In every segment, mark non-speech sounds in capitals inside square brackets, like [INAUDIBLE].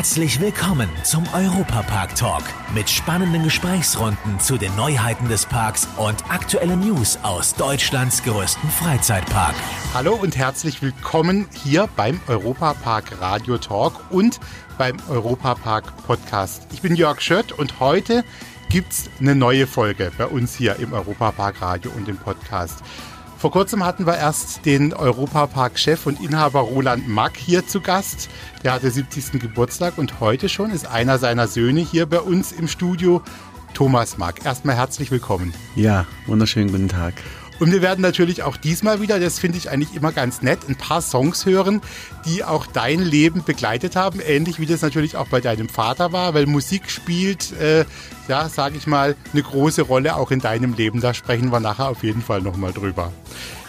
Herzlich willkommen zum Europapark Talk mit spannenden Gesprächsrunden zu den Neuheiten des Parks und aktuelle News aus Deutschlands größten Freizeitpark. Hallo und herzlich willkommen hier beim Europapark Radio Talk und beim Europapark Podcast. Ich bin Jörg Schött und heute gibt's eine neue Folge bei uns hier im Europapark Radio und im Podcast. Vor kurzem hatten wir erst den Europapark-Chef und Inhaber Roland Mack hier zu Gast. Der hatte 70. Geburtstag und heute schon ist einer seiner Söhne hier bei uns im Studio, Thomas Mack. Erstmal herzlich willkommen. Ja, wunderschönen guten Tag. Und wir werden natürlich auch diesmal wieder, das finde ich eigentlich immer ganz nett, ein paar Songs hören, die auch dein Leben begleitet haben, ähnlich wie das natürlich auch bei deinem Vater war, weil Musik spielt, äh, ja, sage ich mal, eine große Rolle auch in deinem Leben. Da sprechen wir nachher auf jeden Fall nochmal drüber.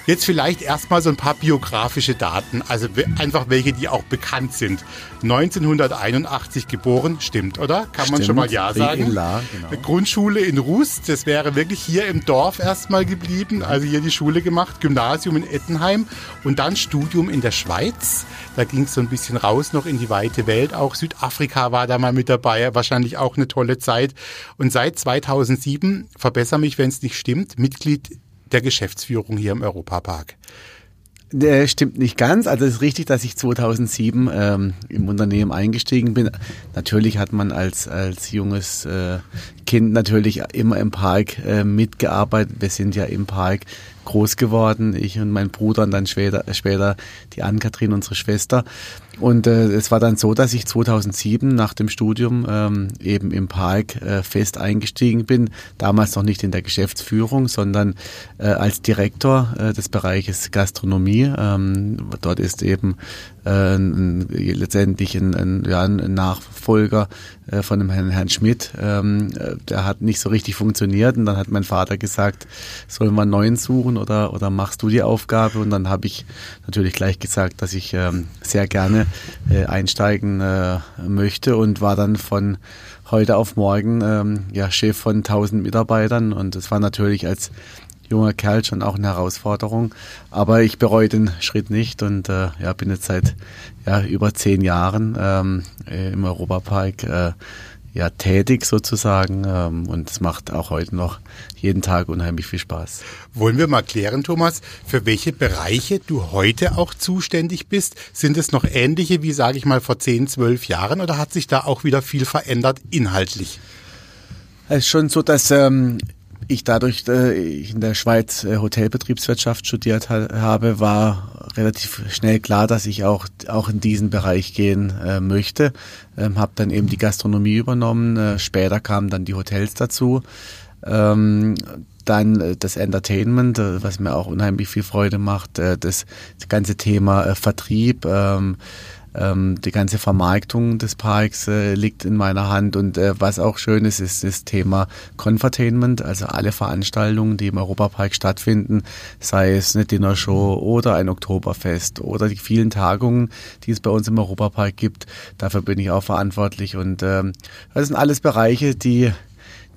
Jetzt vielleicht erstmal so ein paar biografische Daten, also einfach welche, die auch bekannt sind. 1981 geboren, stimmt, oder? Kann stimmt. man schon mal Ja sagen? In La, genau. Grundschule in Rust, das wäre wirklich hier im Dorf erstmal geblieben, also hier die Schule gemacht, Gymnasium in Ettenheim und dann Studium in der Schweiz. Da ging es so ein bisschen raus noch in die weite Welt. Auch Südafrika war da mal mit dabei, wahrscheinlich auch eine tolle Zeit. Und seit 2007, verbessere mich, wenn es nicht stimmt, Mitglied der Geschäftsführung hier im Europapark. Der stimmt nicht ganz. Also es ist richtig, dass ich 2007 ähm, im Unternehmen eingestiegen bin. Natürlich hat man als als junges äh, Kind natürlich immer im Park äh, mitgearbeitet. Wir sind ja im Park groß geworden, ich und mein Bruder und dann später, später die Ann-Kathrin, unsere Schwester. Und äh, es war dann so, dass ich 2007 nach dem Studium ähm, eben im Park äh, fest eingestiegen bin. Damals noch nicht in der Geschäftsführung, sondern äh, als Direktor äh, des Bereiches Gastronomie. Ähm, dort ist eben äh, letztendlich ein, ein, ja, ein Nachfolger äh, von dem Herrn, Herrn Schmidt. Ähm, äh, der hat nicht so richtig funktioniert und dann hat mein Vater gesagt, sollen wir einen neuen suchen oder, oder machst du die Aufgabe? Und dann habe ich natürlich gleich gesagt, dass ich ähm, sehr gerne äh, einsteigen äh, möchte und war dann von heute auf morgen ähm, ja, Chef von 1000 Mitarbeitern und es war natürlich als junger Kerl schon auch eine Herausforderung. Aber ich bereue den Schritt nicht und äh, ja, bin jetzt seit ja, über zehn Jahren ähm, im Europapark äh, ja, tätig sozusagen ähm, und es macht auch heute noch jeden Tag unheimlich viel Spaß. Wollen wir mal klären, Thomas, für welche Bereiche du heute auch zuständig bist? Sind es noch ähnliche wie, sage ich mal, vor zehn, zwölf Jahren oder hat sich da auch wieder viel verändert inhaltlich? Es ist schon so, dass ähm, ich dadurch äh, ich in der Schweiz äh, Hotelbetriebswirtschaft studiert ha habe, war relativ schnell klar, dass ich auch auch in diesen Bereich gehen äh, möchte. Ähm, habe dann eben die Gastronomie übernommen. Äh, später kamen dann die Hotels dazu. Ähm, dann äh, das Entertainment, äh, was mir auch unheimlich viel Freude macht. Äh, das, ganze Thema äh, Vertrieb. Ähm, die ganze Vermarktung des Parks äh, liegt in meiner Hand und äh, was auch schön ist, ist das Thema Confertainment, also alle Veranstaltungen, die im Europapark stattfinden, sei es eine Dinnershow oder ein Oktoberfest oder die vielen Tagungen, die es bei uns im Europapark gibt. Dafür bin ich auch verantwortlich und ähm, das sind alles Bereiche, die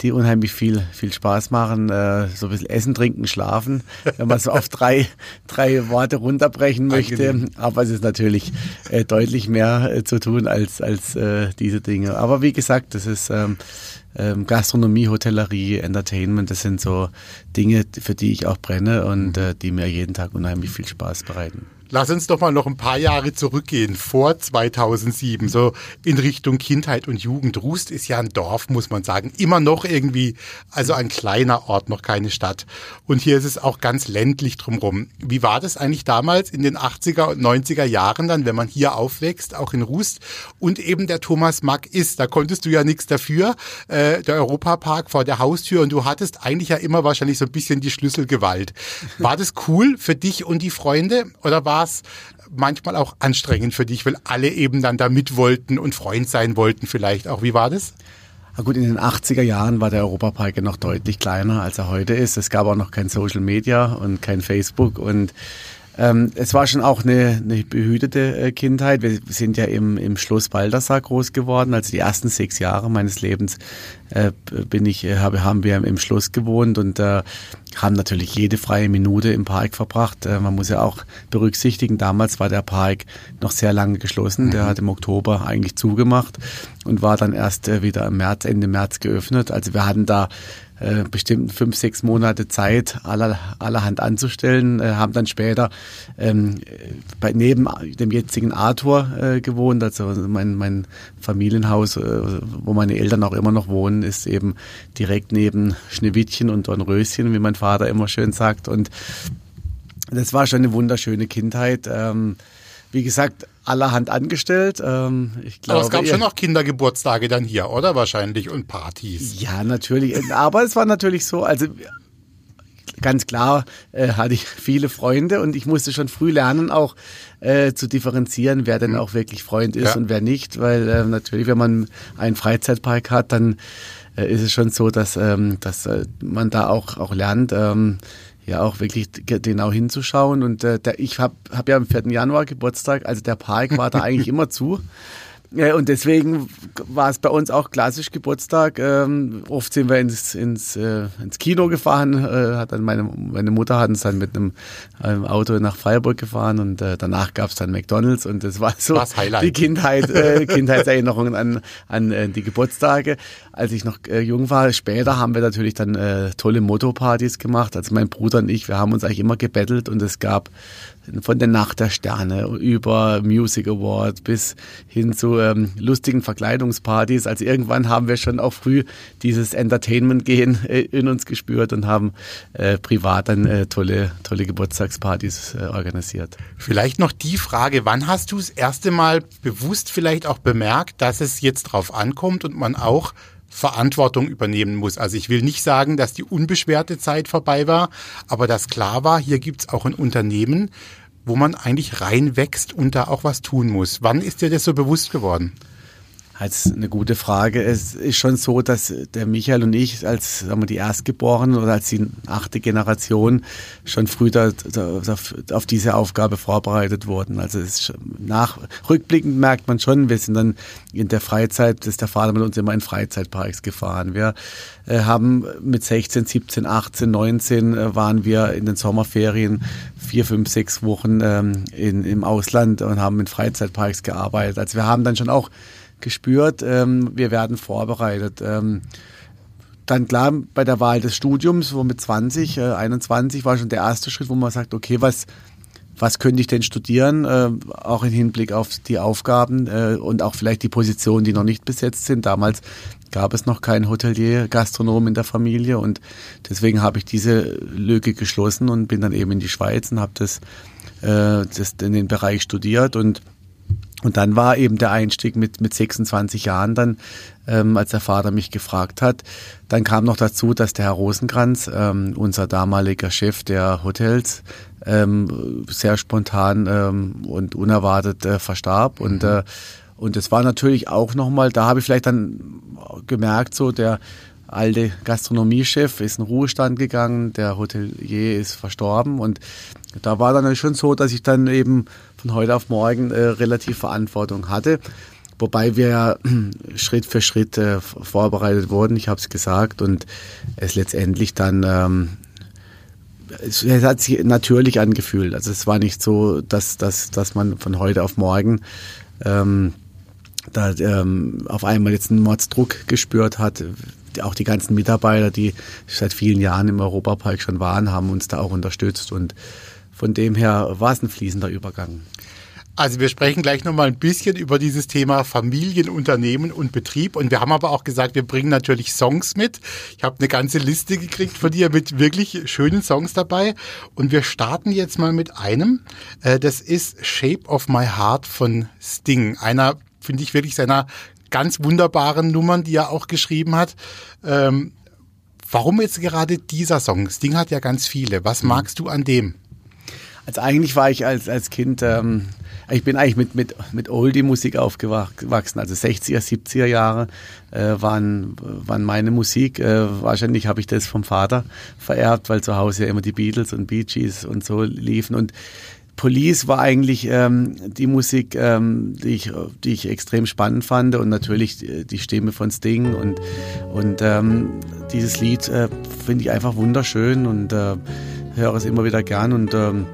die unheimlich viel, viel Spaß machen. Äh, so ein bisschen Essen, Trinken, Schlafen, wenn man so auf drei, drei Worte runterbrechen möchte. Angenehm. Aber es ist natürlich äh, deutlich mehr äh, zu tun als, als diese Dinge. Aber wie gesagt, das ist ähm, ähm, Gastronomie, Hotellerie, Entertainment, das sind so Dinge, für die ich auch brenne und die mir jeden Tag unheimlich viel Spaß bereiten. Lass uns doch mal noch ein paar Jahre zurückgehen, vor 2007, so in Richtung Kindheit und Jugend. Rust ist ja ein Dorf, muss man sagen, immer noch irgendwie, also ein kleiner Ort, noch keine Stadt. Und hier ist es auch ganz ländlich drumherum. Wie war das eigentlich damals in den 80er und 90er Jahren dann, wenn man hier aufwächst, auch in Rust und eben der Thomas Mack ist? Da konntest du ja nichts dafür, äh, der Europapark vor der Haustür und du hattest eigentlich ja immer wahrscheinlich so ein bisschen die Schlüsselgewalt. War das cool für dich und die Freunde oder war es manchmal auch anstrengend für dich, weil alle eben dann da mit wollten und Freund sein wollten vielleicht auch. Wie war das? Na gut, in den 80er Jahren war der Europapark ja noch deutlich kleiner, als er heute ist. Es gab auch noch kein Social Media und kein Facebook und ähm, es war schon auch eine, eine behütete äh, Kindheit. Wir sind ja im, im Schloss Baldassar groß geworden. Also die ersten sechs Jahre meines Lebens äh, bin ich, äh, habe, haben wir im Schloss gewohnt und äh, haben natürlich jede freie Minute im Park verbracht. Äh, man muss ja auch berücksichtigen, damals war der Park noch sehr lange geschlossen. Der mhm. hat im Oktober eigentlich zugemacht und war dann erst wieder im März, Ende März geöffnet. Also wir hatten da äh, bestimmt fünf, sechs Monate Zeit, aller, allerhand anzustellen, äh, haben dann später ähm, bei, neben dem jetzigen Arthur äh, gewohnt, also mein, mein Familienhaus, äh, wo meine Eltern auch immer noch wohnen, ist eben direkt neben Schneewittchen und Dornröschen, wie mein Vater immer schön sagt und das war schon eine wunderschöne Kindheit. Ähm, wie gesagt, allerhand angestellt. Ähm, ich glaube, Aber es gab schon noch Kindergeburtstage dann hier, oder? Wahrscheinlich und Partys. Ja, natürlich. Aber es war natürlich so, also ganz klar äh, hatte ich viele Freunde und ich musste schon früh lernen, auch äh, zu differenzieren, wer denn mhm. auch wirklich Freund ist ja. und wer nicht, weil äh, natürlich, wenn man einen Freizeitpark hat, dann äh, ist es schon so, dass, ähm, dass äh, man da auch, auch lernt, ähm, ja auch wirklich genau hinzuschauen. Und äh, der, ich habe hab ja am 4. Januar Geburtstag, also der Park war da [LAUGHS] eigentlich immer zu. Ja, und deswegen war es bei uns auch klassisch Geburtstag. Ähm, oft sind wir ins, ins, äh, ins Kino gefahren. Äh, hat dann meine, meine Mutter hat uns dann mit einem, einem Auto nach Freiburg gefahren und äh, danach gab es dann McDonalds und das war so die Kindheit, äh, Kindheitserinnerungen an, an äh, die Geburtstage. Als ich noch äh, jung war, später haben wir natürlich dann äh, tolle Motto-Partys gemacht. Also mein Bruder und ich, wir haben uns eigentlich immer gebettelt und es gab von der Nacht der Sterne über Music Award bis hin zu ähm, lustigen Verkleidungspartys. Also irgendwann haben wir schon auch früh dieses Entertainment-Gehen äh, in uns gespürt und haben äh, privat dann äh, tolle, tolle Geburtstagspartys äh, organisiert. Vielleicht noch die Frage, wann hast du das erste Mal bewusst vielleicht auch bemerkt, dass es jetzt drauf ankommt und man auch Verantwortung übernehmen muss. Also ich will nicht sagen, dass die unbeschwerte Zeit vorbei war, aber dass klar war, hier gibt's auch ein Unternehmen, wo man eigentlich reinwächst und da auch was tun muss. Wann ist dir das so bewusst geworden? Ist eine gute Frage. Es ist schon so, dass der Michael und ich als sagen wir, die Erstgeborenen oder als die achte Generation schon früh da, da, auf diese Aufgabe vorbereitet wurden. Also es nach rückblickend merkt man schon, wir sind dann in der Freizeit, das ist der Vater mit uns immer in Freizeitparks gefahren. Wir äh, haben mit 16, 17, 18, 19 äh, waren wir in den Sommerferien vier, fünf, sechs Wochen ähm, in, im Ausland und haben in Freizeitparks gearbeitet. Also wir haben dann schon auch gespürt, ähm, wir werden vorbereitet. Ähm, dann klar, bei der Wahl des Studiums, wo mit 20, äh, 21 war schon der erste Schritt, wo man sagt, okay, was, was könnte ich denn studieren, äh, auch im Hinblick auf die Aufgaben äh, und auch vielleicht die Positionen, die noch nicht besetzt sind. Damals gab es noch keinen Hotelier, Gastronom in der Familie und deswegen habe ich diese Lücke geschlossen und bin dann eben in die Schweiz und habe das, äh, das in den Bereich studiert und und dann war eben der Einstieg mit, mit 26 Jahren dann, ähm, als der Vater mich gefragt hat. Dann kam noch dazu, dass der Herr Rosenkranz, ähm, unser damaliger Chef der Hotels, ähm, sehr spontan ähm, und unerwartet äh, verstarb. Und, mhm. äh, und es war natürlich auch nochmal, da habe ich vielleicht dann gemerkt, so der alte Gastronomiechef ist in Ruhestand gegangen, der Hotelier ist verstorben und da war dann schon so, dass ich dann eben von heute auf morgen äh, relativ Verantwortung hatte. Wobei wir ja Schritt für Schritt äh, vorbereitet wurden, ich habe es gesagt, und es letztendlich dann, ähm, es, es, hat sich natürlich angefühlt. Also es war nicht so, dass, dass, dass man von heute auf morgen ähm, da ähm, auf einmal jetzt einen Mordsdruck gespürt hat. Auch die ganzen Mitarbeiter, die seit vielen Jahren im Europapark schon waren, haben uns da auch unterstützt und von dem her war es ein fließender Übergang. Also wir sprechen gleich nochmal ein bisschen über dieses Thema Familienunternehmen und Betrieb. Und wir haben aber auch gesagt, wir bringen natürlich Songs mit. Ich habe eine ganze Liste gekriegt von dir mit wirklich schönen Songs dabei. Und wir starten jetzt mal mit einem. Äh, das ist Shape of My Heart von Sting. Einer, finde ich, wirklich seiner ganz wunderbaren Nummern, die er auch geschrieben hat. Ähm, warum jetzt gerade dieser Song? Sting hat ja ganz viele. Was mhm. magst du an dem? Also eigentlich war ich als, als Kind, ähm, ich bin eigentlich mit, mit, mit Oldie-Musik aufgewachsen, also 60er, 70er Jahre äh, waren, waren meine Musik. Äh, wahrscheinlich habe ich das vom Vater vererbt, weil zu Hause ja immer die Beatles und Bee Gees und so liefen und Police war eigentlich ähm, die Musik, ähm, die, ich, die ich extrem spannend fand und natürlich die Stimme von Sting und, und ähm, dieses Lied äh, finde ich einfach wunderschön und äh, höre es immer wieder gern und ähm,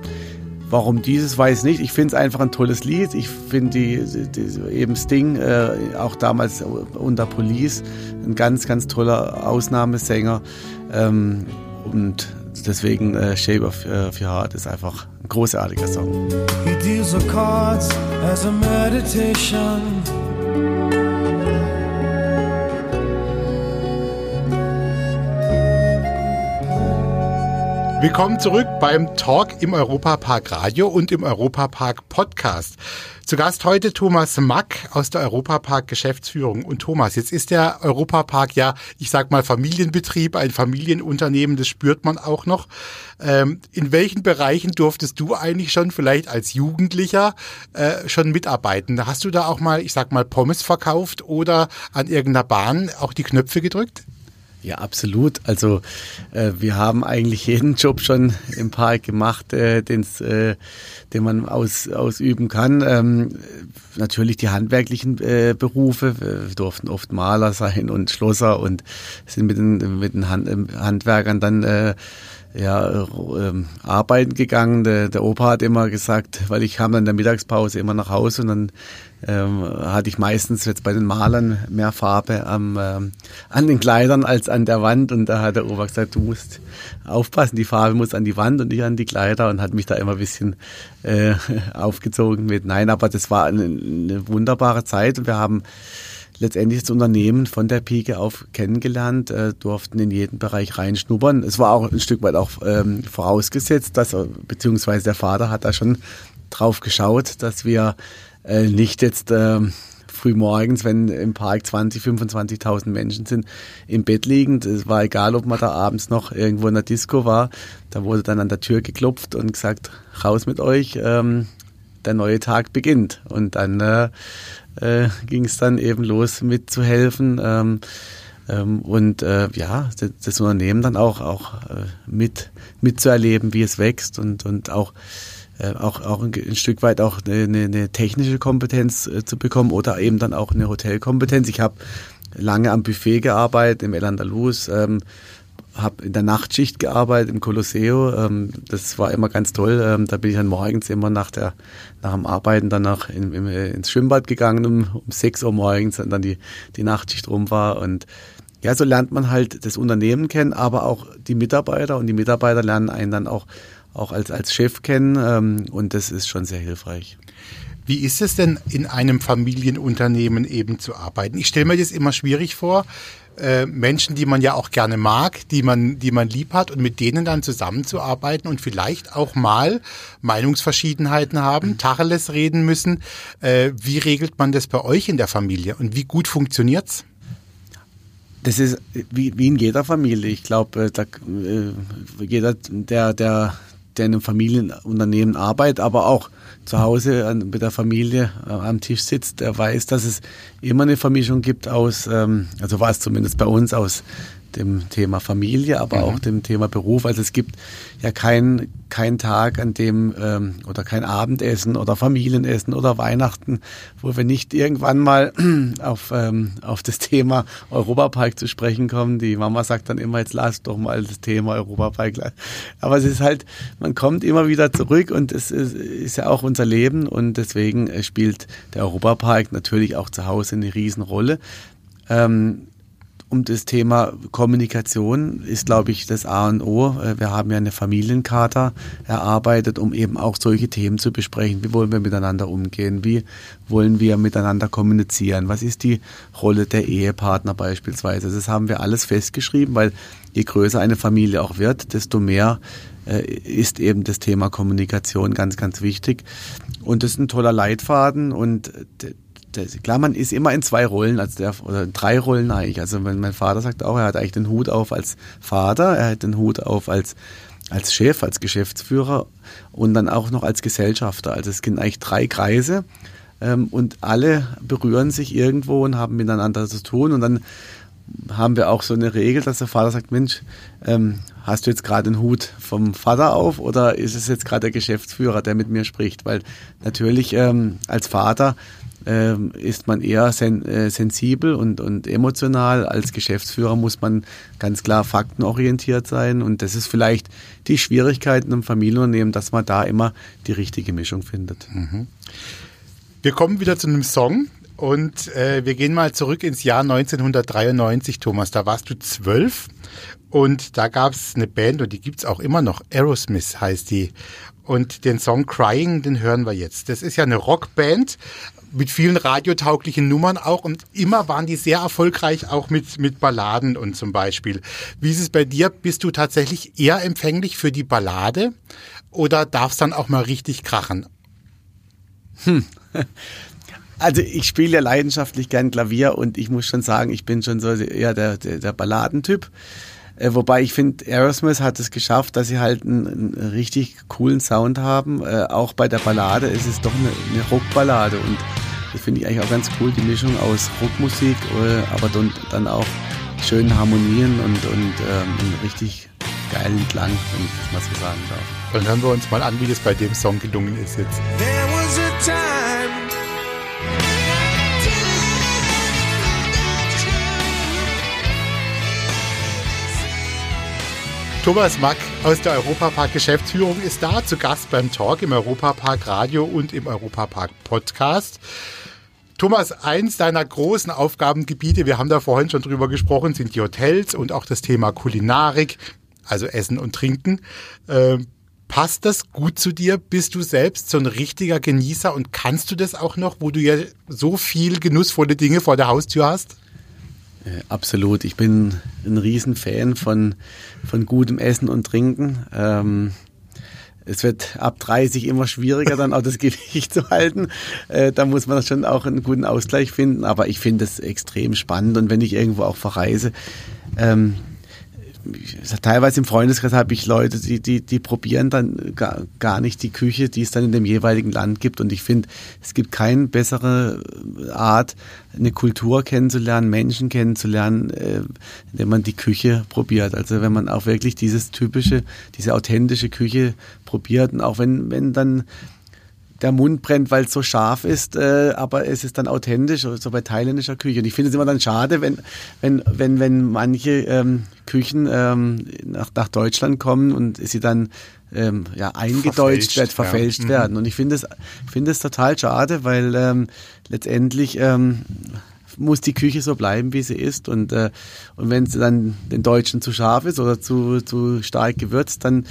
Warum dieses, weiß ich nicht. Ich finde es einfach ein tolles Lied. Ich finde die, die, eben Sting, äh, auch damals unter Police, ein ganz, ganz toller Ausnahmesänger. Ähm, und deswegen äh, Shape of, äh, of Your Heart ist einfach ein großartiger Song. He deals the cards as a meditation. Willkommen zurück beim Talk im Europapark Radio und im Europapark Podcast. Zu Gast heute Thomas Mack aus der Europapark Geschäftsführung. Und Thomas, jetzt ist der Europapark ja, ich sag mal Familienbetrieb, ein Familienunternehmen, das spürt man auch noch. Ähm, in welchen Bereichen durftest du eigentlich schon vielleicht als Jugendlicher äh, schon mitarbeiten? Hast du da auch mal, ich sag mal, Pommes verkauft oder an irgendeiner Bahn auch die Knöpfe gedrückt? Ja, absolut. Also äh, wir haben eigentlich jeden Job schon im Park gemacht, äh, äh, den man aus, ausüben kann. Ähm, natürlich die handwerklichen äh, Berufe. Wir durften oft Maler sein und Schlosser und sind mit den, mit den Hand, ähm, Handwerkern dann äh, ja, äh, arbeiten gegangen. Der, der Opa hat immer gesagt, weil ich kam dann in der Mittagspause immer nach Hause und dann ähm, hatte ich meistens jetzt bei den Malern mehr Farbe am, ähm, an den Kleidern als an der Wand und da hat der Opa gesagt, du musst aufpassen, die Farbe muss an die Wand und nicht an die Kleider und hat mich da immer ein bisschen äh, [LAUGHS] aufgezogen mit. Nein, aber das war eine, eine wunderbare Zeit und wir haben letztendlich das Unternehmen von der Pike auf kennengelernt, äh, durften in jeden Bereich reinschnuppern. Es war auch ein Stück weit auch ähm, vorausgesetzt, dass, beziehungsweise der Vater hat da schon drauf geschaut, dass wir äh, nicht jetzt äh, früh morgens, wenn im Park 20, 25.000 Menschen sind, im Bett liegend. Es war egal, ob man da abends noch irgendwo in der Disco war. Da wurde dann an der Tür geklopft und gesagt, raus mit euch, ähm, der neue Tag beginnt. Und dann äh, äh, ging es dann eben los mitzuhelfen ähm, ähm, und äh, ja, das, Unternehmen dann auch, auch äh, mit, mitzuerleben, wie es wächst und, und auch auch, auch ein, ein, Stück weit auch eine, eine technische Kompetenz äh, zu bekommen oder eben dann auch eine Hotelkompetenz. Ich habe lange am Buffet gearbeitet im El Andalus, ähm, habe in der Nachtschicht gearbeitet im Colosseo. Ähm, das war immer ganz toll. Ähm, da bin ich dann morgens immer nach, der, nach dem Arbeiten dann nach in, in, ins Schwimmbad gegangen um, um 6 Uhr morgens, wenn dann die, die Nachtschicht rum war. Und ja, so lernt man halt das Unternehmen kennen, aber auch die Mitarbeiter und die Mitarbeiter lernen einen dann auch, auch als, als Chef kennen ähm, und das ist schon sehr hilfreich. Wie ist es denn in einem Familienunternehmen eben zu arbeiten? Ich stelle mir das immer schwierig vor, äh, Menschen, die man ja auch gerne mag, die man, die man lieb hat und mit denen dann zusammenzuarbeiten und vielleicht auch mal Meinungsverschiedenheiten haben, Tacheles reden müssen. Äh, wie regelt man das bei euch in der Familie und wie gut funktioniert's? Das ist wie, wie in jeder Familie. Ich glaube, äh, äh, jeder, der, der, der in einem Familienunternehmen arbeitet, aber auch zu Hause mit der Familie äh, am Tisch sitzt, der weiß, dass es immer eine Vermischung gibt aus, ähm, also war es zumindest bei uns, aus dem Thema Familie, aber mhm. auch dem Thema Beruf. Also es gibt ja keinen kein Tag, an dem ähm, oder kein Abendessen oder Familienessen oder Weihnachten, wo wir nicht irgendwann mal [CLEARS THROAT] auf, ähm, auf das Thema Europapark zu sprechen kommen. Die Mama sagt dann immer, jetzt lass doch mal das Thema Europapark. Aber es ist halt, man kommt immer wieder zurück und es ist, ist ja auch unser Leben und deswegen äh, spielt der Europapark natürlich auch zu Hause eine Riesenrolle. Ähm, um das Thema Kommunikation ist, glaube ich, das A und O. Äh, wir haben ja eine Familiencharta erarbeitet, um eben auch solche Themen zu besprechen. Wie wollen wir miteinander umgehen? Wie wollen wir miteinander kommunizieren? Was ist die Rolle der Ehepartner beispielsweise? Das haben wir alles festgeschrieben, weil je größer eine Familie auch wird, desto mehr äh, ist eben das Thema Kommunikation ganz, ganz wichtig. Und das ist ein toller Leitfaden und klar, man ist immer in zwei Rollen, also der, oder in drei Rollen eigentlich. Also wenn mein Vater sagt auch, er hat eigentlich den Hut auf als Vater, er hat den Hut auf als als Chef, als Geschäftsführer und dann auch noch als Gesellschafter. Also es sind eigentlich drei Kreise ähm, und alle berühren sich irgendwo und haben miteinander zu tun und dann haben wir auch so eine Regel, dass der Vater sagt, Mensch, ähm, hast du jetzt gerade den Hut vom Vater auf oder ist es jetzt gerade der Geschäftsführer, der mit mir spricht? Weil natürlich ähm, als Vater ähm, ist man eher sen äh, sensibel und, und emotional. Als Geschäftsführer muss man ganz klar faktenorientiert sein und das ist vielleicht die Schwierigkeit in einem Familienunternehmen, dass man da immer die richtige Mischung findet. Mhm. Wir kommen wieder zu einem Song, und äh, wir gehen mal zurück ins Jahr 1993, Thomas. Da warst du zwölf und da gab es eine Band und die gibt's auch immer noch. Aerosmith heißt die. Und den Song Crying, den hören wir jetzt. Das ist ja eine Rockband mit vielen radiotauglichen Nummern auch und immer waren die sehr erfolgreich auch mit, mit Balladen und zum Beispiel. Wie ist es bei dir? Bist du tatsächlich eher empfänglich für die Ballade oder darf es dann auch mal richtig krachen? Hm. [LAUGHS] Also ich spiele ja leidenschaftlich gern Klavier und ich muss schon sagen, ich bin schon so eher der, der, der Balladentyp. Äh, wobei ich finde, Aerosmith hat es geschafft, dass sie halt einen, einen richtig coolen Sound haben. Äh, auch bei der Ballade ist es doch eine, eine Rockballade und das finde ich eigentlich auch ganz cool, die Mischung aus Rockmusik, äh, aber dann, dann auch schönen Harmonien und, und ähm, einen richtig geilen Klang, wenn ich das mal so sagen darf. Dann hören wir uns mal an, wie das bei dem Song gelungen ist jetzt. There was a time Thomas Mack aus der Europapark Geschäftsführung ist da zu Gast beim Talk im Europapark Radio und im Europapark Podcast. Thomas, eins deiner großen Aufgabengebiete, wir haben da vorhin schon drüber gesprochen, sind die Hotels und auch das Thema Kulinarik, also Essen und Trinken. Äh, passt das gut zu dir? Bist du selbst so ein richtiger Genießer und kannst du das auch noch, wo du ja so viel genussvolle Dinge vor der Haustür hast? Äh, absolut. Ich bin ein Riesenfan von, von gutem Essen und Trinken. Ähm, es wird ab 30 immer schwieriger, dann auch das [LAUGHS] Gewicht zu halten. Äh, da muss man schon auch einen guten Ausgleich finden. Aber ich finde es extrem spannend. Und wenn ich irgendwo auch verreise, ähm, teilweise im Freundeskreis habe ich Leute, die, die, die probieren dann gar, gar nicht die Küche, die es dann in dem jeweiligen Land gibt. Und ich finde, es gibt keine bessere Art, eine Kultur kennenzulernen, Menschen kennenzulernen, äh, indem man die Küche probiert. Also wenn man auch wirklich dieses typische, diese authentische Küche probiert und auch wenn, wenn dann der Mund brennt, weil es so scharf ist, äh, aber es ist dann authentisch, so bei thailändischer Küche. Und ich finde es immer dann schade, wenn, wenn, wenn, wenn manche ähm, Küchen ähm, nach, nach Deutschland kommen und sie dann ähm, ja, eingedeutscht werden, verfälscht ja. Mhm. werden. Und ich finde es, finde es total schade, weil ähm, letztendlich ähm, muss die Küche so bleiben, wie sie ist. Und, äh, und wenn sie dann den Deutschen zu scharf ist oder zu, zu stark gewürzt, dann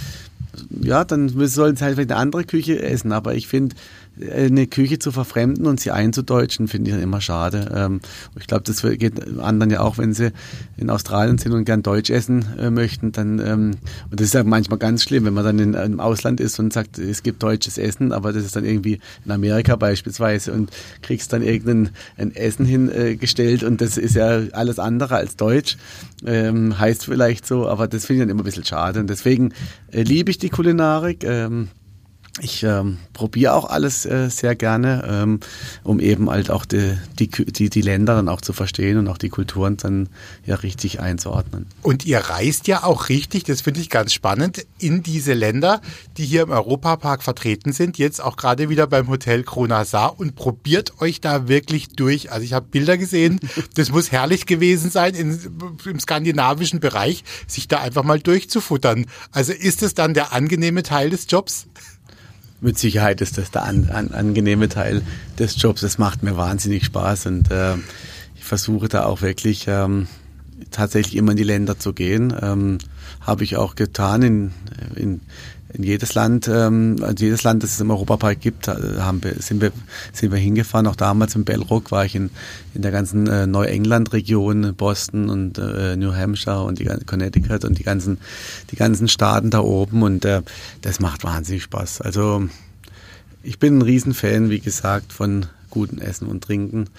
ja, dann sollen sie halt vielleicht eine andere Küche essen. Aber ich finde, eine Küche zu verfremden und sie einzudeutschen, finde ich dann immer schade. Ähm, ich glaube, das geht anderen ja auch, wenn sie in Australien sind und gern Deutsch essen äh, möchten, dann, ähm, und das ist ja manchmal ganz schlimm, wenn man dann in, im Ausland ist und sagt, es gibt deutsches Essen, aber das ist dann irgendwie in Amerika beispielsweise und kriegst dann irgendein ein Essen hingestellt und das ist ja alles andere als Deutsch, ähm, heißt vielleicht so, aber das finde ich dann immer ein bisschen schade und deswegen äh, liebe ich die Kulinarik, ich ähm, probiere auch alles äh, sehr gerne, ähm, um eben halt auch die, die, die, die Länder dann auch zu verstehen und auch die Kulturen dann ja richtig einzuordnen. Und ihr reist ja auch richtig, das finde ich ganz spannend, in diese Länder, die hier im Europapark vertreten sind, jetzt auch gerade wieder beim Hotel Kronasar und probiert euch da wirklich durch. Also ich habe Bilder gesehen, [LAUGHS] das muss herrlich gewesen sein in, im skandinavischen Bereich, sich da einfach mal durchzufuttern. Also ist es dann der angenehme Teil des Jobs? Mit Sicherheit ist das der an, an, angenehme Teil des Jobs. Das macht mir wahnsinnig Spaß und äh, ich versuche da auch wirklich ähm, tatsächlich immer in die Länder zu gehen. Ähm, Habe ich auch getan in, in in jedes Land, ähm, also jedes Land, das es im Europapark gibt, haben wir, sind, wir, sind wir hingefahren. Auch damals im Bellrock war ich in, in der ganzen äh, Neuengland-Region, Boston und äh, New Hampshire und die Connecticut und die ganzen, die ganzen Staaten da oben und äh, das macht wahnsinnig Spaß. Also ich bin ein Riesenfan, wie gesagt, von gutem Essen und Trinken.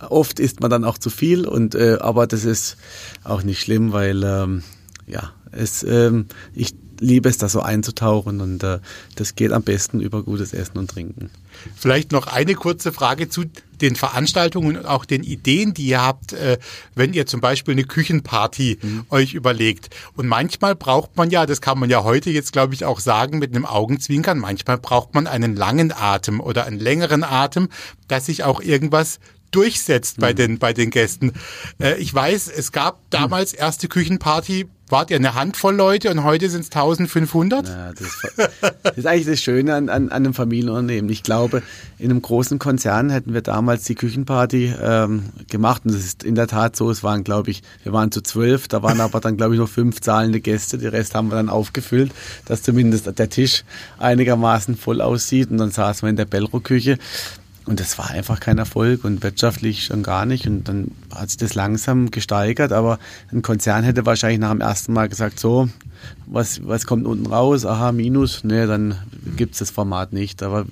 Oft isst man dann auch zu viel und äh, aber das ist auch nicht schlimm, weil ähm, ja, es, ähm, ich liebe es, da so einzutauchen und äh, das geht am besten über gutes Essen und Trinken. Vielleicht noch eine kurze Frage zu den Veranstaltungen und auch den Ideen, die ihr habt, äh, wenn ihr zum Beispiel eine Küchenparty mhm. euch überlegt. Und manchmal braucht man ja, das kann man ja heute jetzt, glaube ich, auch sagen mit einem Augenzwinkern, manchmal braucht man einen langen Atem oder einen längeren Atem, dass sich auch irgendwas durchsetzt bei mhm. den bei den Gästen. Äh, ich weiß, es gab damals erste Küchenparty wart ihr eine Handvoll Leute und heute sind es 1500? Ja, das, das, ist eigentlich das Schöne an, an, an einem Familienunternehmen. Ich glaube, in einem großen Konzern hätten wir damals die Küchenparty ähm, gemacht und das ist in der Tat so. Es waren, glaube ich, wir waren zu zwölf, da waren aber dann, glaube ich, noch fünf zahlende Gäste. Die Rest haben wir dann aufgefüllt, dass zumindest der Tisch einigermaßen voll aussieht und dann saßen wir in der Bellro-Küche. Und das war einfach kein Erfolg und wirtschaftlich schon gar nicht. Und dann hat sich das langsam gesteigert. Aber ein Konzern hätte wahrscheinlich nach dem ersten Mal gesagt, so, was, was kommt unten raus? Aha, Minus. Nee, dann gibt's das Format nicht. Aber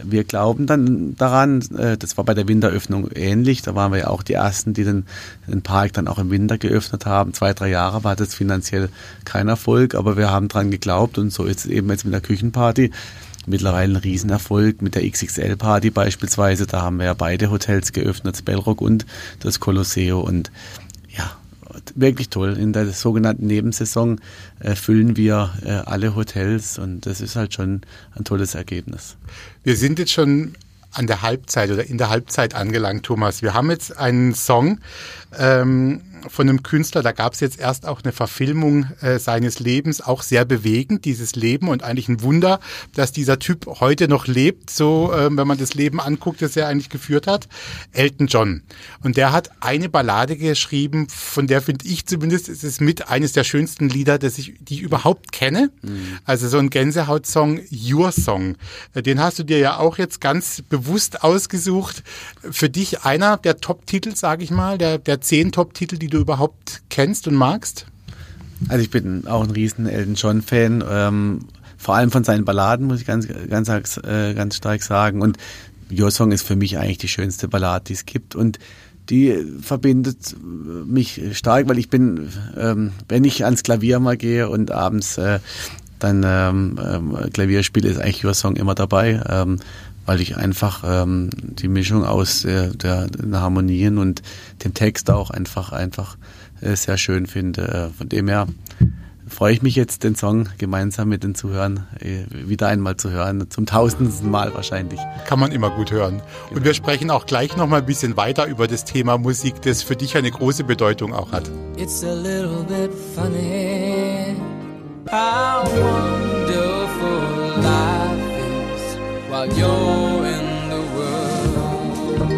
wir glauben dann daran, äh, das war bei der Winteröffnung ähnlich. Da waren wir ja auch die Ersten, die den, den Park dann auch im Winter geöffnet haben. Zwei, drei Jahre war das finanziell kein Erfolg, aber wir haben dran geglaubt und so ist es eben jetzt mit der Küchenparty mittlerweile ein Riesenerfolg mit der XXL-Party beispielsweise. Da haben wir ja beide Hotels geöffnet, Bellrock und das Colosseo. Und ja, wirklich toll. In der sogenannten Nebensaison äh, füllen wir äh, alle Hotels und das ist halt schon ein tolles Ergebnis. Wir sind jetzt schon an der Halbzeit oder in der Halbzeit angelangt, Thomas. Wir haben jetzt einen Song, ähm, von einem Künstler, da gab es jetzt erst auch eine Verfilmung äh, seines Lebens, auch sehr bewegend, dieses Leben und eigentlich ein Wunder, dass dieser Typ heute noch lebt, so äh, wenn man das Leben anguckt, das er eigentlich geführt hat, Elton John. Und der hat eine Ballade geschrieben, von der finde ich zumindest, ist es mit eines der schönsten Lieder, das ich, die ich überhaupt kenne. Mhm. Also so ein Gänsehaut-Song, Your Song. Äh, den hast du dir ja auch jetzt ganz bewusst ausgesucht. Für dich einer der Top-Titel, sage ich mal, der, der zehn Top-Titel, die die du überhaupt kennst und magst? Also ich bin auch ein riesen Elton John Fan, ähm, vor allem von seinen Balladen muss ich ganz ganz äh, ganz stark sagen und Your Song ist für mich eigentlich die schönste Ballade, die es gibt und die verbindet mich stark, weil ich bin, ähm, wenn ich ans Klavier mal gehe und abends äh, dann ähm, ähm, Klavier spiele, ist eigentlich Your Song immer dabei. Ähm, weil ich einfach ähm, die Mischung aus äh, der, der Harmonien und dem Text auch einfach einfach äh, sehr schön finde. Äh, von dem her freue ich mich jetzt, den Song gemeinsam mit den Zuhörern äh, wieder einmal zu hören, zum tausendsten Mal wahrscheinlich. Kann man immer gut hören. Genau. Und wir sprechen auch gleich noch mal ein bisschen weiter über das Thema Musik, das für dich eine große Bedeutung auch hat. It's a little bit funny how wonderful while you're in the world.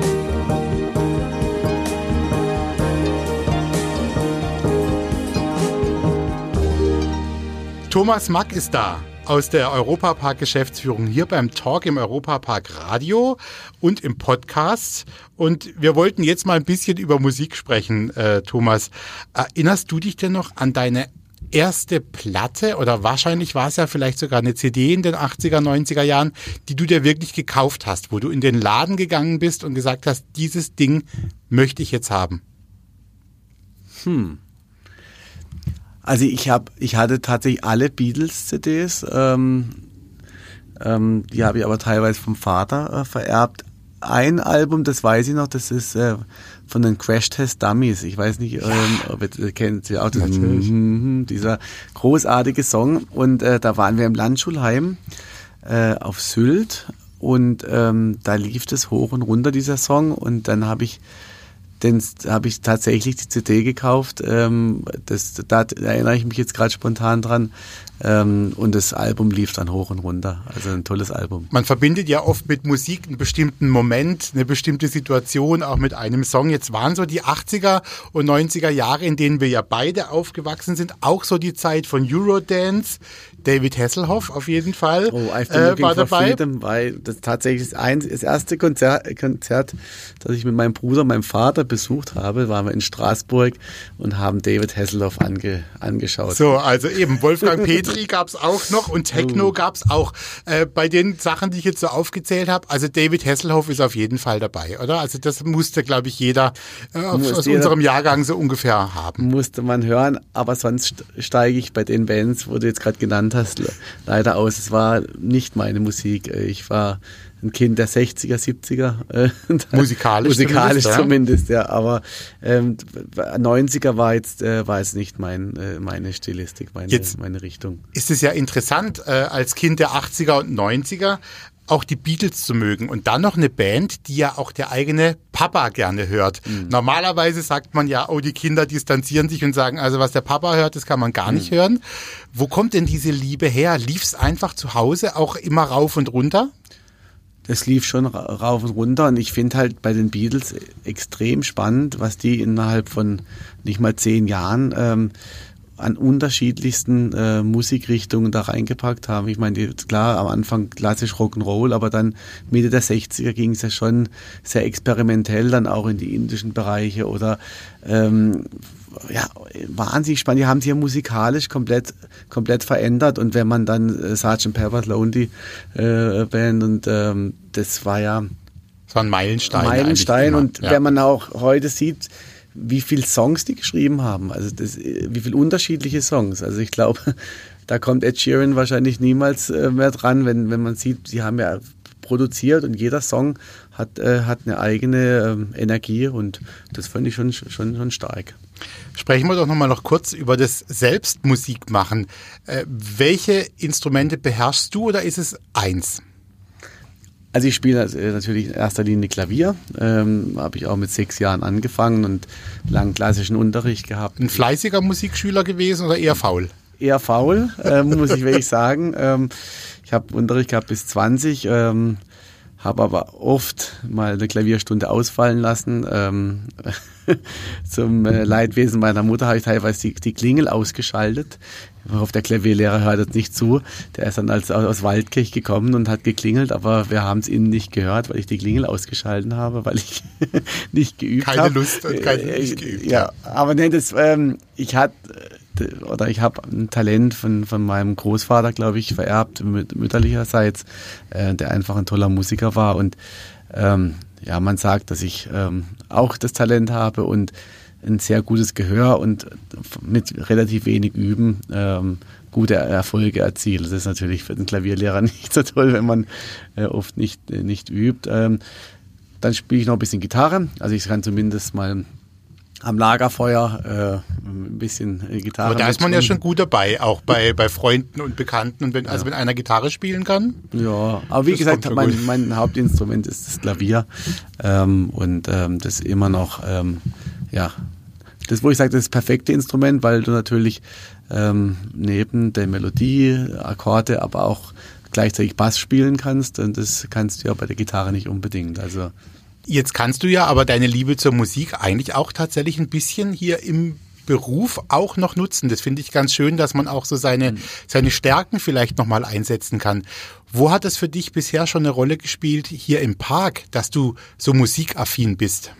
Thomas Mack ist da aus der Europapark Geschäftsführung hier beim Talk im Europapark Radio und im Podcast. Und wir wollten jetzt mal ein bisschen über Musik sprechen, äh, Thomas. Erinnerst du dich denn noch an deine erste Platte oder wahrscheinlich war es ja vielleicht sogar eine CD in den 80er, 90er Jahren, die du dir wirklich gekauft hast, wo du in den Laden gegangen bist und gesagt hast, dieses Ding möchte ich jetzt haben? Hm. Also ich habe, ich hatte tatsächlich alle Beatles-CDs, ähm, ähm, die habe ich aber teilweise vom Vater äh, vererbt. Ein Album, das weiß ich noch, das ist äh, von den Crash Test Dummies. Ich weiß nicht, ja. ähm, ob ihr kennt sie auch diesen, dieser großartige Song. Und äh, da waren wir im Landschulheim äh, auf Sylt und ähm, da lief das hoch und runter dieser Song und dann habe ich den habe ich tatsächlich die CD gekauft. Ähm, das, da erinnere ich mich jetzt gerade spontan dran. Ähm, und das Album lief dann hoch und runter. Also ein tolles Album. Man verbindet ja oft mit Musik einen bestimmten Moment, eine bestimmte Situation, auch mit einem Song. Jetzt waren so die 80er und 90er Jahre, in denen wir ja beide aufgewachsen sind, auch so die Zeit von Eurodance, David Hasselhoff auf jeden Fall oh, äh, war dabei. Freedom, weil das tatsächlich ein, das erste Konzert, Konzert, das ich mit meinem Bruder, meinem Vater besucht habe, waren wir in Straßburg und haben David Hasselhoff ange, angeschaut. So, also eben Wolfgang [LAUGHS] Petri gab's auch noch und Techno oh. gab's auch. Äh, bei den Sachen, die ich jetzt so aufgezählt habe, also David Hasselhoff ist auf jeden Fall dabei, oder? Also das musste, glaube ich, jeder äh, aus jeder, unserem Jahrgang so ungefähr haben. Musste man hören, aber sonst steige ich bei den Bands, wurde jetzt gerade genannt hast, leider aus. Es war nicht meine Musik. Ich war ein Kind der 60er, 70er. Äh, [LAUGHS] musikalisch, musikalisch zumindest, zumindest ja. Aber ähm, 90er war jetzt, äh, war jetzt nicht mein, äh, meine Stilistik, meine, jetzt meine Richtung. Ist es ja interessant, äh, als Kind der 80er und 90er auch die Beatles zu mögen und dann noch eine Band, die ja auch der eigene Papa gerne hört. Mhm. Normalerweise sagt man ja, oh, die Kinder distanzieren sich und sagen, also was der Papa hört, das kann man gar mhm. nicht hören. Wo kommt denn diese Liebe her? Lief es einfach zu Hause auch immer rauf und runter? Das lief schon rauf und runter und ich finde halt bei den Beatles extrem spannend, was die innerhalb von nicht mal zehn Jahren ähm, an unterschiedlichsten äh, Musikrichtungen da reingepackt haben. Ich meine, klar, am Anfang klassisch Rock'n'Roll, aber dann Mitte der 60er ging es ja schon sehr experimentell dann auch in die indischen Bereiche oder ähm, ja, wahnsinnig spannend. Die haben sich ja musikalisch komplett, komplett verändert und wenn man dann äh, Sgt. Pepper's Lonely äh, Band und ähm, das war ja das war ein Meilenstein. Meilenstein und ja. wenn man auch heute sieht, wie viele Songs die geschrieben haben, also das, wie viele unterschiedliche Songs. Also ich glaube, [LAUGHS] da kommt Ed Sheeran wahrscheinlich niemals äh, mehr dran, wenn, wenn man sieht, sie haben ja produziert und jeder Song hat, äh, hat eine eigene ähm, Energie und das fand ich schon, schon, schon stark. Sprechen wir doch nochmal noch kurz über das Selbstmusikmachen. Äh, welche Instrumente beherrschst du oder ist es eins? Also ich spiele äh, natürlich in erster Linie Klavier. Ähm, Habe ich auch mit sechs Jahren angefangen und langen klassischen Unterricht gehabt. Ein fleißiger Musikschüler gewesen oder eher faul? Eher faul, äh, muss ich wirklich sagen. Ähm, ich habe Unterricht gehabt bis 20, ähm, habe aber oft mal eine Klavierstunde ausfallen lassen. Ähm, [LAUGHS] zum äh, Leidwesen meiner Mutter habe ich teilweise die, die Klingel ausgeschaltet. Ich hoffe, der Klavierlehrer hört jetzt nicht zu. Der ist dann als, aus Waldkirch gekommen und hat geklingelt, aber wir haben es innen nicht gehört, weil ich die Klingel ausgeschalten habe, weil ich [LAUGHS] nicht geübt habe. Keine hab. Lust und keine äh, nicht geübt. Ja, aber nee, das, ähm, ich hatte oder ich habe ein Talent von, von meinem Großvater, glaube ich, vererbt, mütterlicherseits, äh, der einfach ein toller Musiker war und ähm, ja, man sagt, dass ich ähm, auch das Talent habe und ein sehr gutes Gehör und mit relativ wenig Üben ähm, gute Erfolge erziele. Das ist natürlich für den Klavierlehrer [LAUGHS] nicht so toll, wenn man äh, oft nicht, äh, nicht übt. Ähm, dann spiele ich noch ein bisschen Gitarre. Also ich kann zumindest mal am Lagerfeuer äh, ein bisschen äh, Gitarre. Aber da ist man ja schon gut dabei, auch bei, bei Freunden und Bekannten. Und wenn, also wenn einer Gitarre spielen kann. Ja, aber wie gesagt, mein, mein Hauptinstrument ist das Klavier. Ähm, und ähm, das immer noch, ähm, ja, das, wo ich sage, das ist das perfekte Instrument, weil du natürlich ähm, neben der Melodie, Akkorde, aber auch gleichzeitig Bass spielen kannst. Und das kannst du ja bei der Gitarre nicht unbedingt. Also Jetzt kannst du ja aber deine Liebe zur Musik eigentlich auch tatsächlich ein bisschen hier im Beruf auch noch nutzen. Das finde ich ganz schön, dass man auch so seine, mhm. seine Stärken vielleicht nochmal einsetzen kann. Wo hat es für dich bisher schon eine Rolle gespielt hier im Park, dass du so musikaffin bist?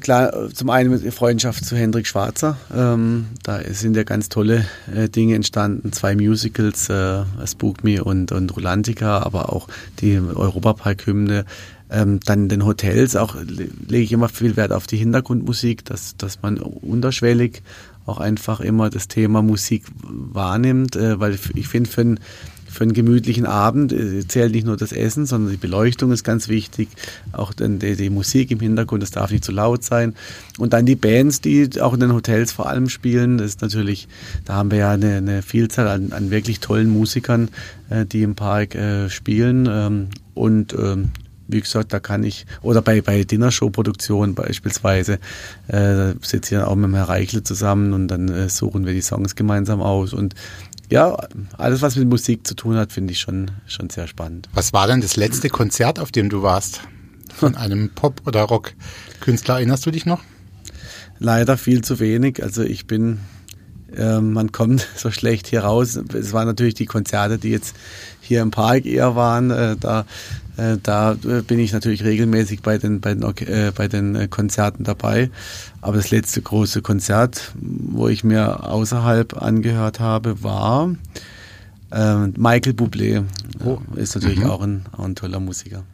Klar, zum einen mit Freundschaft zu Hendrik Schwarzer. Ähm, da sind ja ganz tolle äh, Dinge entstanden. Zwei Musicals, äh, Spook Me und, und Rolantica, aber auch die Europapark-Hymne. Ähm, dann in den Hotels auch lege ich immer viel Wert auf die Hintergrundmusik, dass, dass man unterschwellig auch einfach immer das Thema Musik wahrnimmt, äh, weil ich finde, für ein für einen gemütlichen Abend äh, zählt nicht nur das Essen, sondern die Beleuchtung ist ganz wichtig. Auch die, die, Musik im Hintergrund, das darf nicht zu laut sein. Und dann die Bands, die auch in den Hotels vor allem spielen. Das ist natürlich, da haben wir ja eine, eine Vielzahl an, an, wirklich tollen Musikern, äh, die im Park äh, spielen. Ähm, und ähm, wie gesagt, da kann ich, oder bei, bei Dinnershow-Produktionen beispielsweise, äh, sitze ich dann auch mit dem Herrn Reichle zusammen und dann äh, suchen wir die Songs gemeinsam aus. Und ja, alles, was mit Musik zu tun hat, finde ich schon, schon sehr spannend. Was war denn das letzte Konzert, auf dem du warst? Von einem Pop- oder Rock-Künstler, erinnerst du dich noch? Leider viel zu wenig. Also ich bin, äh, man kommt [LAUGHS] so schlecht hier raus. Es waren natürlich die Konzerte, die jetzt hier im Park eher waren. Äh, da da äh, bin ich natürlich regelmäßig bei den, bei den, äh, bei den äh, Konzerten dabei. Aber das letzte große Konzert, wo ich mir außerhalb angehört habe, war äh, Michael Bublé. Oh. Ist natürlich mhm. auch, ein, auch ein toller Musiker.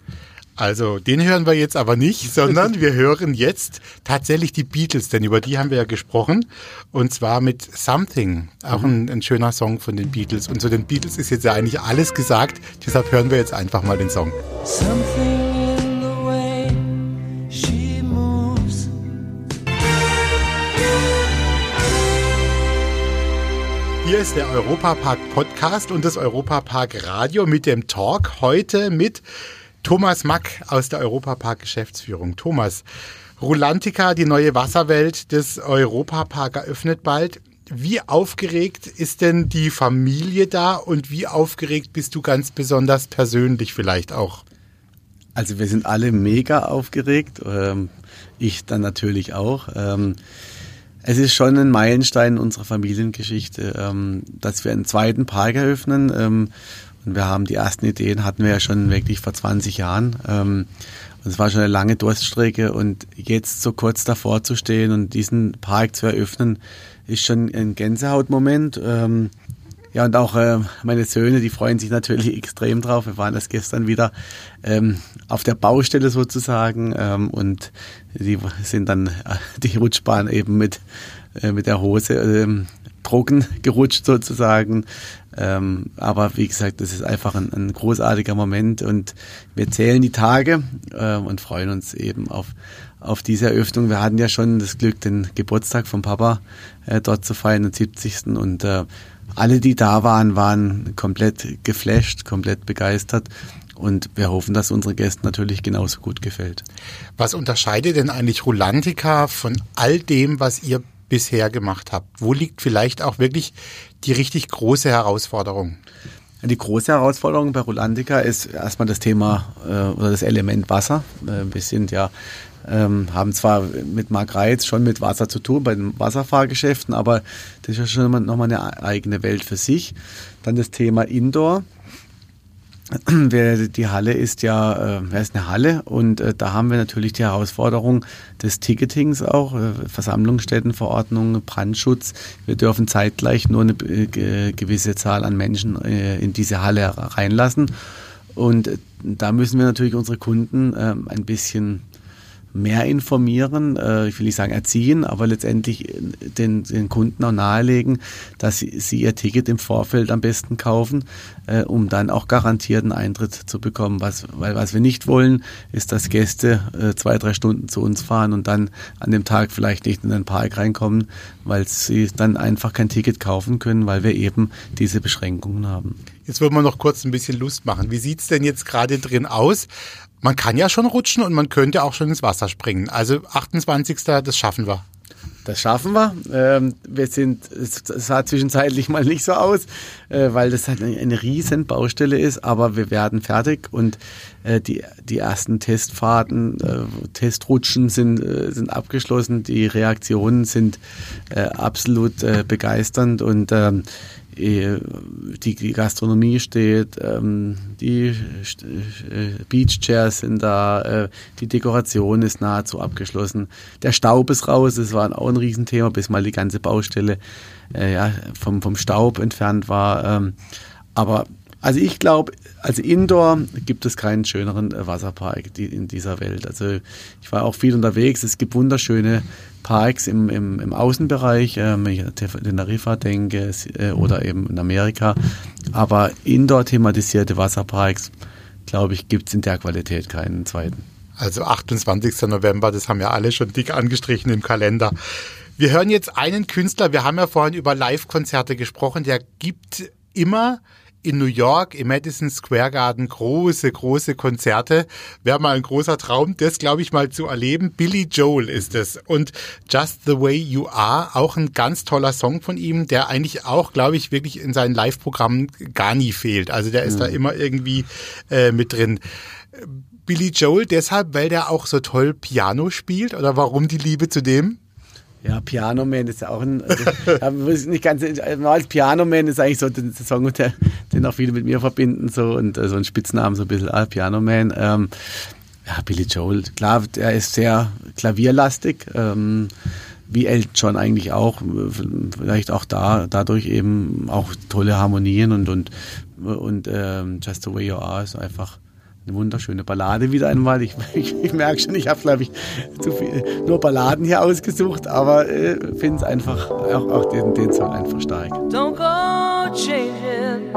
Also den hören wir jetzt aber nicht, sondern [LAUGHS] wir hören jetzt tatsächlich die Beatles, denn über die haben wir ja gesprochen. Und zwar mit Something, auch ein, ein schöner Song von den Beatles. Und zu den Beatles ist jetzt ja eigentlich alles gesagt, deshalb hören wir jetzt einfach mal den Song. Something. Hier ist der Europapark Podcast und das Europapark Radio mit dem Talk heute mit Thomas Mack aus der Europapark Geschäftsführung. Thomas, Rulantica, die neue Wasserwelt des Europapark eröffnet bald. Wie aufgeregt ist denn die Familie da und wie aufgeregt bist du ganz besonders persönlich vielleicht auch? Also wir sind alle mega aufgeregt, ähm, ich dann natürlich auch. Ähm, es ist schon ein Meilenstein in unserer Familiengeschichte, ähm, dass wir einen zweiten Park eröffnen und wir haben die ersten Ideen hatten wir ja schon wirklich vor 20 Jahren. Ähm, und es war schon eine lange Durststrecke und jetzt so kurz davor zu stehen und diesen Park zu eröffnen, ist schon ein Gänsehautmoment. Ähm, ja, und auch äh, meine Söhne, die freuen sich natürlich [LAUGHS] extrem drauf. Wir waren das gestern wieder ähm, auf der Baustelle sozusagen ähm, und die sind dann äh, die Rutschbahn eben mit, äh, mit der Hose ähm, trocken [LAUGHS] gerutscht sozusagen. Ähm, aber wie gesagt, das ist einfach ein, ein, großartiger Moment und wir zählen die Tage äh, und freuen uns eben auf, auf diese Eröffnung. Wir hatten ja schon das Glück, den Geburtstag vom Papa äh, dort zu feiern, den 70. Und äh, alle, die da waren, waren komplett geflasht, komplett begeistert. Und wir hoffen, dass unseren Gästen natürlich genauso gut gefällt. Was unterscheidet denn eigentlich Rulantica von all dem, was ihr bisher gemacht habt? Wo liegt vielleicht auch wirklich die richtig große Herausforderung? Die große Herausforderung bei Rolandica ist erstmal das Thema äh, oder das Element Wasser. Äh, wir sind ja ähm, haben zwar mit Mark Reitz schon mit Wasser zu tun bei den Wasserfahrgeschäften, aber das ist ja schon nochmal eine eigene Welt für sich. Dann das Thema Indoor. [CLEARS THROAT] Die Halle ist ja äh, ist eine Halle und äh, da haben wir natürlich die Herausforderung des Ticketings auch, äh, Versammlungsstättenverordnung, Brandschutz. Wir dürfen zeitgleich nur eine äh, gewisse Zahl an Menschen äh, in diese Halle reinlassen. Und äh, da müssen wir natürlich unsere Kunden ähm, ein bisschen mehr informieren, äh, ich will nicht sagen erziehen, aber letztendlich den, den Kunden auch nahelegen, dass sie, sie ihr Ticket im Vorfeld am besten kaufen, äh, um dann auch garantierten Eintritt zu bekommen. Was, weil was wir nicht wollen, ist, dass Gäste äh, zwei, drei Stunden zu uns fahren und dann an dem Tag vielleicht nicht in den Park reinkommen, weil sie dann einfach kein Ticket kaufen können, weil wir eben diese Beschränkungen haben. Jetzt wollen wir noch kurz ein bisschen Lust machen. Wie sieht's denn jetzt gerade drin aus? Man kann ja schon rutschen und man könnte auch schon ins Wasser springen. Also 28. das schaffen wir. Das schaffen wir. Ähm, wir sind, es sah zwischenzeitlich mal nicht so aus, äh, weil das halt eine, eine riesen Baustelle ist, aber wir werden fertig und äh, die, die ersten Testfahrten, äh, Testrutschen sind, sind abgeschlossen. Die Reaktionen sind absolut begeisternd und ähm, äh, die, die Gastronomie steht, ähm, die äh, Beachchairs sind da, äh, die Dekoration ist nahezu abgeschlossen. Der Staub ist raus, das war auch ein Riesenthema, bis mal die ganze Baustelle äh, ja, vom, vom Staub entfernt war. Ähm, aber also ich glaube, als Indoor gibt es keinen schöneren äh, Wasserpark in dieser Welt. Also ich war auch viel unterwegs. Es gibt wunderschöne Parks im, im, im Außenbereich, ähm, wenn ich an Teneriffa denke äh, oder eben in Amerika. Aber Indoor thematisierte Wasserparks, glaube ich, gibt es in der Qualität keinen zweiten. Also 28. November, das haben ja alle schon dick angestrichen im Kalender. Wir hören jetzt einen Künstler, wir haben ja vorhin über Live-Konzerte gesprochen, der gibt immer in New York im Madison Square Garden große, große Konzerte. Wäre mal ein großer Traum, das glaube ich mal zu erleben. Billy Joel ist es. Und Just the Way You Are, auch ein ganz toller Song von ihm, der eigentlich auch, glaube ich, wirklich in seinen Live-Programmen gar nie fehlt. Also der ist mhm. da immer irgendwie äh, mit drin. Billy Joel deshalb, weil der auch so toll Piano spielt oder warum die Liebe zu dem? Ja, Piano Man ist ja auch ein, [LAUGHS] also, nicht ganz, als Piano Man ist eigentlich so der Song, der, den auch viele mit mir verbinden, so, und äh, so ein Spitznamen, so ein bisschen, ah, Piano Man. Ähm, ja, Billy Joel, klar, er ist sehr klavierlastig, ähm, wie Elton John eigentlich auch, vielleicht auch da, dadurch eben auch tolle Harmonien und, und, und ähm, Just the Way You Are ist einfach eine wunderschöne Ballade wieder einmal. Ich, [LAUGHS] ich, ich merke schon, ich habe, glaube ich, zu viel, nur Balladen hier ausgesucht, aber äh, finde es einfach, auch, auch den, den Song einfach stark. Don't go changing.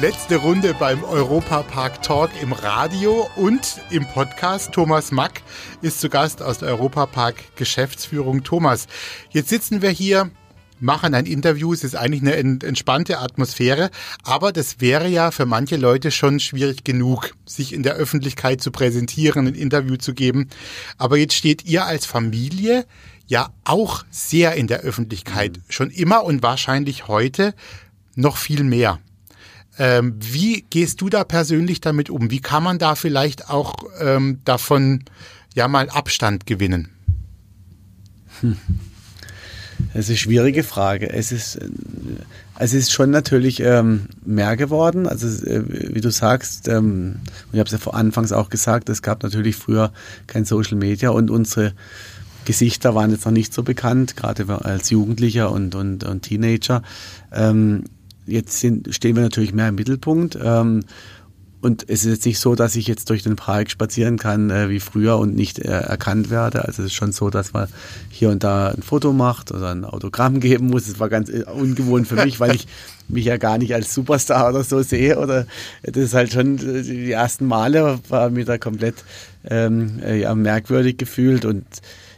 Letzte Runde beim Europapark Talk im Radio und im Podcast. Thomas Mack ist zu Gast aus der Europapark Geschäftsführung. Thomas, jetzt sitzen wir hier machen ein Interview. Es ist eigentlich eine entspannte Atmosphäre, aber das wäre ja für manche Leute schon schwierig genug, sich in der Öffentlichkeit zu präsentieren, ein Interview zu geben. Aber jetzt steht ihr als Familie ja auch sehr in der Öffentlichkeit, mhm. schon immer und wahrscheinlich heute noch viel mehr. Ähm, wie gehst du da persönlich damit um? Wie kann man da vielleicht auch ähm, davon ja mal Abstand gewinnen? Hm. Das ist eine schwierige Frage. Es ist, äh, es ist schon natürlich ähm, mehr geworden. Also äh, wie du sagst, ähm, ich habe es ja vor Anfangs auch gesagt, es gab natürlich früher kein Social Media und unsere Gesichter waren jetzt noch nicht so bekannt, gerade als Jugendlicher und, und, und Teenager. Ähm, jetzt sind, stehen wir natürlich mehr im Mittelpunkt. Ähm, und es ist jetzt nicht so, dass ich jetzt durch den Park spazieren kann äh, wie früher und nicht äh, erkannt werde. Also es ist schon so, dass man hier und da ein Foto macht oder ein Autogramm [LAUGHS] geben muss. Das war ganz äh, ungewohnt für mich, weil ich mich ja gar nicht als Superstar oder so sehe. Oder das ist halt schon äh, die ersten Male war mir da komplett ähm, äh, ja, merkwürdig gefühlt. Und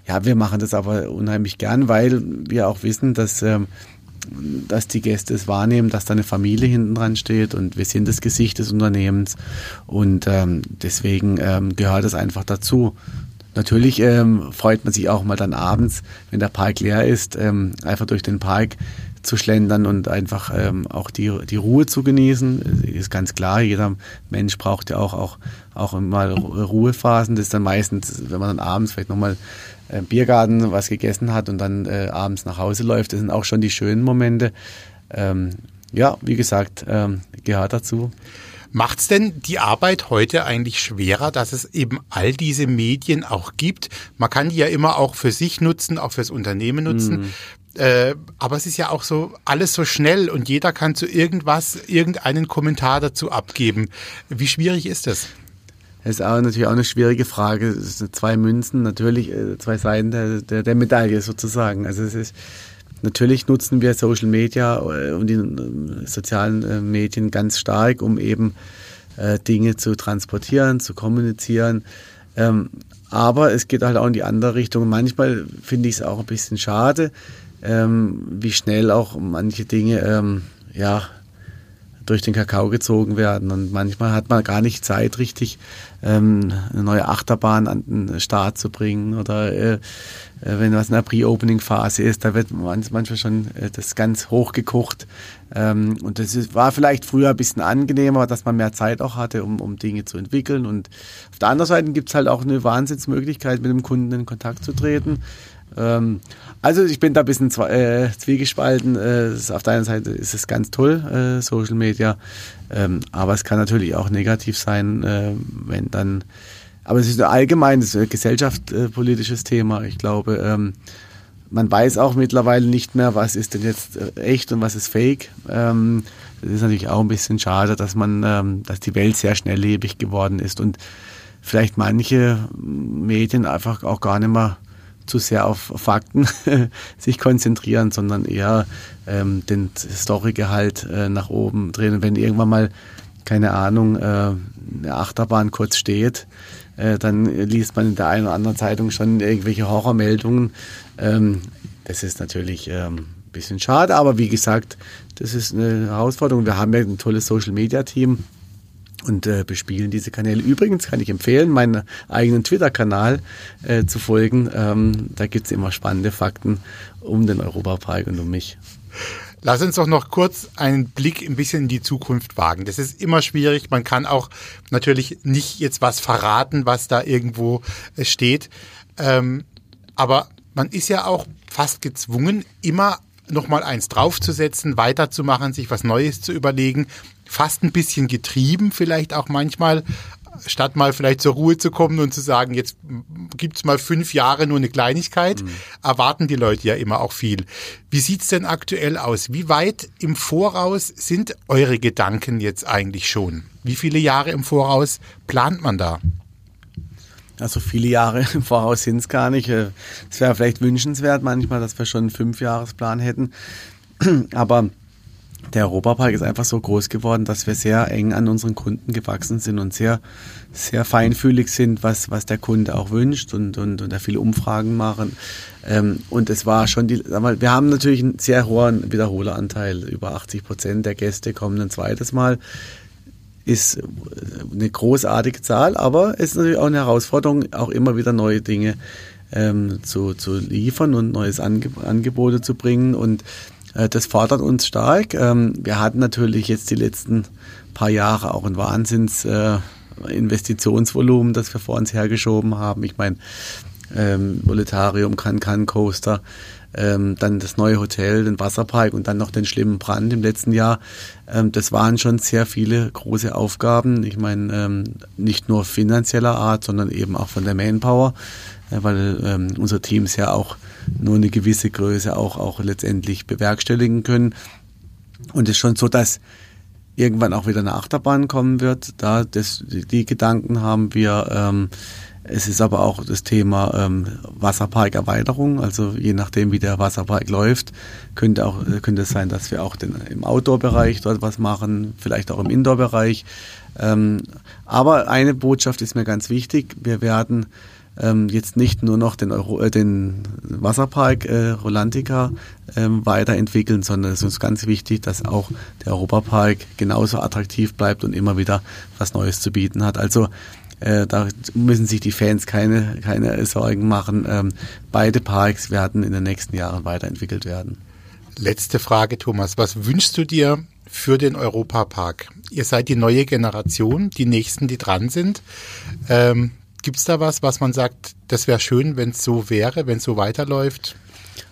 ja, wir machen das aber unheimlich gern, weil wir auch wissen, dass ähm, dass die Gäste es wahrnehmen, dass da eine Familie hinten dran steht und wir sind das Gesicht des Unternehmens und ähm, deswegen ähm, gehört es einfach dazu. Natürlich ähm, freut man sich auch mal dann abends, wenn der Park leer ist, ähm, einfach durch den Park zu schlendern und einfach ähm, auch die, die Ruhe zu genießen. Ist ganz klar, jeder Mensch braucht ja auch, auch, auch mal Ruhephasen. Das ist dann meistens, wenn man dann abends vielleicht nochmal äh, Biergarten was gegessen hat und dann äh, abends nach Hause läuft. Das sind auch schon die schönen Momente. Ähm, ja, wie gesagt, ähm, gehört dazu. Macht's denn die Arbeit heute eigentlich schwerer, dass es eben all diese Medien auch gibt? Man kann die ja immer auch für sich nutzen, auch fürs Unternehmen nutzen. Mhm. Äh, aber es ist ja auch so alles so schnell und jeder kann zu irgendwas irgendeinen Kommentar dazu abgeben. Wie schwierig ist das? Das ist auch natürlich auch eine schwierige Frage. Es sind zwei Münzen, natürlich äh, zwei Seiten der, der, der Medaille sozusagen. Also es ist natürlich nutzen wir Social Media äh, und die äh, sozialen Medien ganz stark, um eben Dinge zu transportieren, zu kommunizieren. Ähm, aber es geht halt auch in die andere Richtung. Manchmal finde ich es auch ein bisschen schade, ähm, wie schnell auch manche Dinge ähm, ja durch den Kakao gezogen werden. Und manchmal hat man gar nicht Zeit, richtig ähm, eine neue Achterbahn an den Start zu bringen. Oder äh, äh wenn was in der Pre-Opening-Phase ist, da wird manchmal schon äh, das ganz hochgekocht. Ähm, und das ist, war vielleicht früher ein bisschen angenehmer, dass man mehr Zeit auch hatte, um, um Dinge zu entwickeln. Und auf der anderen Seite gibt es halt auch eine Wahnsinnsmöglichkeit, mit dem Kunden in Kontakt zu treten. Ähm, also ich bin da ein bisschen äh, zwiegespalten. Äh, auf der einen Seite ist es ganz toll, äh, Social Media, ähm, aber es kann natürlich auch negativ sein, äh, wenn dann. Aber es ist ein allgemeines äh, gesellschaftspolitisches Thema. Ich glaube, ähm, man weiß auch mittlerweile nicht mehr, was ist denn jetzt äh, echt und was ist fake. Ähm, das ist natürlich auch ein bisschen schade, dass man, ähm, dass die Welt sehr schnelllebig geworden ist und vielleicht manche Medien einfach auch gar nicht mehr zu sehr auf Fakten [LAUGHS] sich konzentrieren, sondern eher ähm, den Storygehalt äh, nach oben drehen. Und wenn irgendwann mal, keine Ahnung, äh, eine Achterbahn kurz steht, äh, dann liest man in der einen oder anderen Zeitung schon irgendwelche Horrormeldungen. Ähm, das ist natürlich ähm, ein bisschen schade, aber wie gesagt, das ist eine Herausforderung. Wir haben ja ein tolles Social-Media-Team und äh, bespielen diese Kanäle. Übrigens kann ich empfehlen, meinen eigenen Twitter-Kanal äh, zu folgen. Ähm, da gibt's immer spannende Fakten um den Europapark und um mich. Lass uns doch noch kurz einen Blick ein bisschen in die Zukunft wagen. Das ist immer schwierig. Man kann auch natürlich nicht jetzt was verraten, was da irgendwo äh, steht. Ähm, aber man ist ja auch fast gezwungen, immer noch mal eins draufzusetzen, weiterzumachen, sich was Neues zu überlegen fast ein bisschen getrieben, vielleicht auch manchmal statt mal vielleicht zur Ruhe zu kommen und zu sagen, jetzt gibt's mal fünf Jahre nur eine Kleinigkeit, mhm. erwarten die Leute ja immer auch viel. Wie sieht's denn aktuell aus? Wie weit im Voraus sind eure Gedanken jetzt eigentlich schon? Wie viele Jahre im Voraus plant man da? Also viele Jahre [LAUGHS] im Voraus sind es gar nicht. Äh, es wäre vielleicht wünschenswert manchmal, dass wir schon einen Fünfjahresplan hätten. [CLEARS THROAT] Aber der Europapark ist einfach so groß geworden, dass wir sehr eng an unseren Kunden gewachsen sind und sehr, sehr feinfühlig sind, was, was der Kunde auch wünscht und, und, und da viele Umfragen machen. Ähm, und es war schon die, wir haben natürlich einen sehr hohen Wiederholeranteil. Über 80 Prozent der Gäste kommen ein zweites Mal ist eine großartige Zahl, aber es ist natürlich auch eine Herausforderung, auch immer wieder neue Dinge ähm, zu, zu liefern und neues Ange Angebote zu bringen. Und äh, das fordert uns stark. Ähm, wir hatten natürlich jetzt die letzten paar Jahre auch ein Wahnsinns äh, Investitionsvolumen, das wir vor uns hergeschoben haben. Ich meine, ähm, Voletarium, Can-Can Coaster, ähm, dann das neue Hotel, den Wasserpark und dann noch den schlimmen Brand im letzten Jahr. Ähm, das waren schon sehr viele große Aufgaben. Ich meine, ähm, nicht nur finanzieller Art, sondern eben auch von der Manpower, äh, weil ähm, unsere Teams ja auch nur eine gewisse Größe auch, auch letztendlich bewerkstelligen können. Und es ist schon so, dass irgendwann auch wieder eine Achterbahn kommen wird. Da das, die Gedanken haben wir. Ähm, es ist aber auch das Thema ähm, Wasserparkerweiterung. Also je nachdem, wie der Wasserpark läuft, könnte auch könnte es sein, dass wir auch den, im Outdoor-Bereich dort was machen, vielleicht auch im Indoor-Bereich. Ähm, aber eine Botschaft ist mir ganz wichtig: Wir werden ähm, jetzt nicht nur noch den, Euro, äh, den Wasserpark äh, Rolantica ähm, weiterentwickeln, sondern es ist uns ganz wichtig, dass auch der Europapark genauso attraktiv bleibt und immer wieder was Neues zu bieten hat. Also äh, da müssen sich die Fans keine, keine Sorgen machen. Ähm, beide Parks werden in den nächsten Jahren weiterentwickelt werden. Letzte Frage, Thomas. Was wünschst du dir für den Europapark? Ihr seid die neue Generation, die Nächsten, die dran sind. Ähm, Gibt es da was, was man sagt, das wäre schön, wenn es so wäre, wenn es so weiterläuft?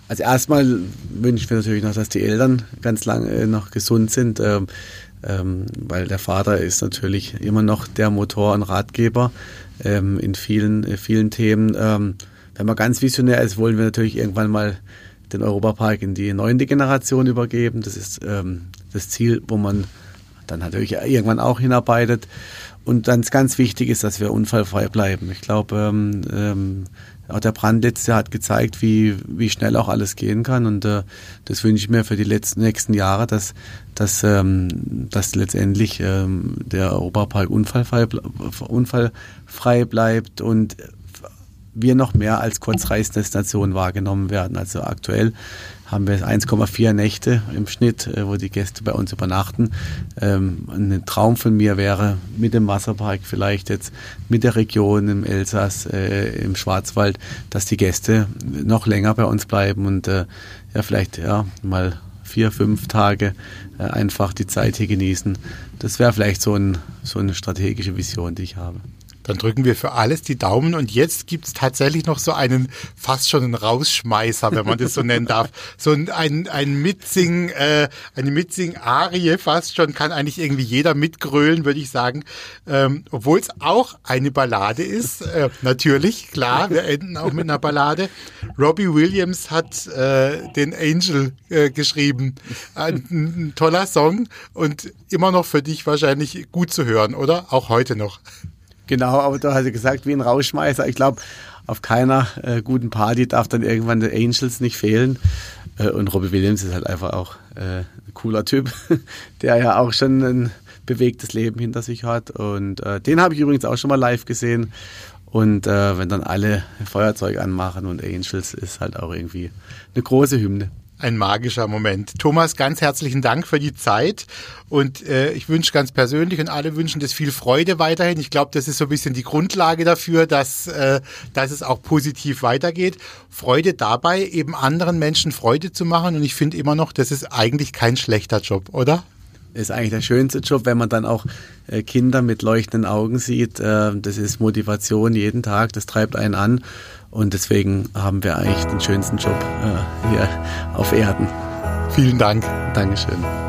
Also erstmal wünsche ich mir natürlich noch, dass die Eltern ganz lange noch gesund sind. Ähm, ähm, weil der Vater ist natürlich immer noch der Motor und Ratgeber ähm, in vielen, äh, vielen Themen. Ähm, wenn man ganz visionär ist, wollen wir natürlich irgendwann mal den Europapark in die neunte Generation übergeben. Das ist ähm, das Ziel, wo man dann natürlich irgendwann auch hinarbeitet. Und dann ganz wichtig ist, dass wir unfallfrei bleiben. Ich glaube, ähm, ähm, auch der Brand letztes Jahr hat gezeigt, wie, wie schnell auch alles gehen kann. Und äh, das wünsche ich mir für die letzten nächsten Jahre, dass, dass, ähm, dass letztendlich ähm, der Europapark unfallfrei, unfallfrei bleibt und wir noch mehr als Kurzreisdestination wahrgenommen werden. Also aktuell haben wir 1,4 Nächte im Schnitt, äh, wo die Gäste bei uns übernachten. Ähm, ein Traum von mir wäre, mit dem Wasserpark vielleicht jetzt, mit der Region im Elsass, äh, im Schwarzwald, dass die Gäste noch länger bei uns bleiben und äh, ja vielleicht ja mal vier, fünf Tage einfach die Zeit hier genießen. Das wäre vielleicht so, ein, so eine strategische Vision, die ich habe. Dann drücken wir für alles die Daumen und jetzt gibt es tatsächlich noch so einen, fast schon einen Rausschmeißer, wenn man das so nennen darf. [LAUGHS] So ein, ein, ein Mitsing, äh, eine Mitsing-Arie fast schon, kann eigentlich irgendwie jeder mitgrölen, würde ich sagen. Ähm, Obwohl es auch eine Ballade ist, äh, natürlich, klar, wir enden auch mit einer Ballade. Robbie Williams hat äh, den Angel äh, geschrieben. Ein, ein toller Song und immer noch für dich wahrscheinlich gut zu hören, oder? Auch heute noch. Genau, aber du hast ja gesagt, wie ein Rausschmeißer. Ich glaube, auf keiner äh, guten Party darf dann irgendwann der Angels nicht fehlen. Äh, und Robbie Williams ist halt einfach auch äh, ein cooler Typ, [LAUGHS] der ja auch schon ein bewegtes Leben hinter sich hat. Und äh, den habe ich übrigens auch schon mal live gesehen. Und äh, wenn dann alle Feuerzeug anmachen und Angels ist halt auch irgendwie eine große Hymne ein magischer Moment. Thomas, ganz herzlichen Dank für die Zeit und äh, ich wünsche ganz persönlich und alle wünschen das viel Freude weiterhin. Ich glaube, das ist so ein bisschen die Grundlage dafür, dass, äh, dass es auch positiv weitergeht. Freude dabei, eben anderen Menschen Freude zu machen und ich finde immer noch, das ist eigentlich kein schlechter Job, oder? ist eigentlich der schönste Job, wenn man dann auch äh, Kinder mit leuchtenden Augen sieht. Äh, das ist Motivation jeden Tag, das treibt einen an. Und deswegen haben wir eigentlich den schönsten Job äh, hier auf Erden. Vielen Dank. Dankeschön.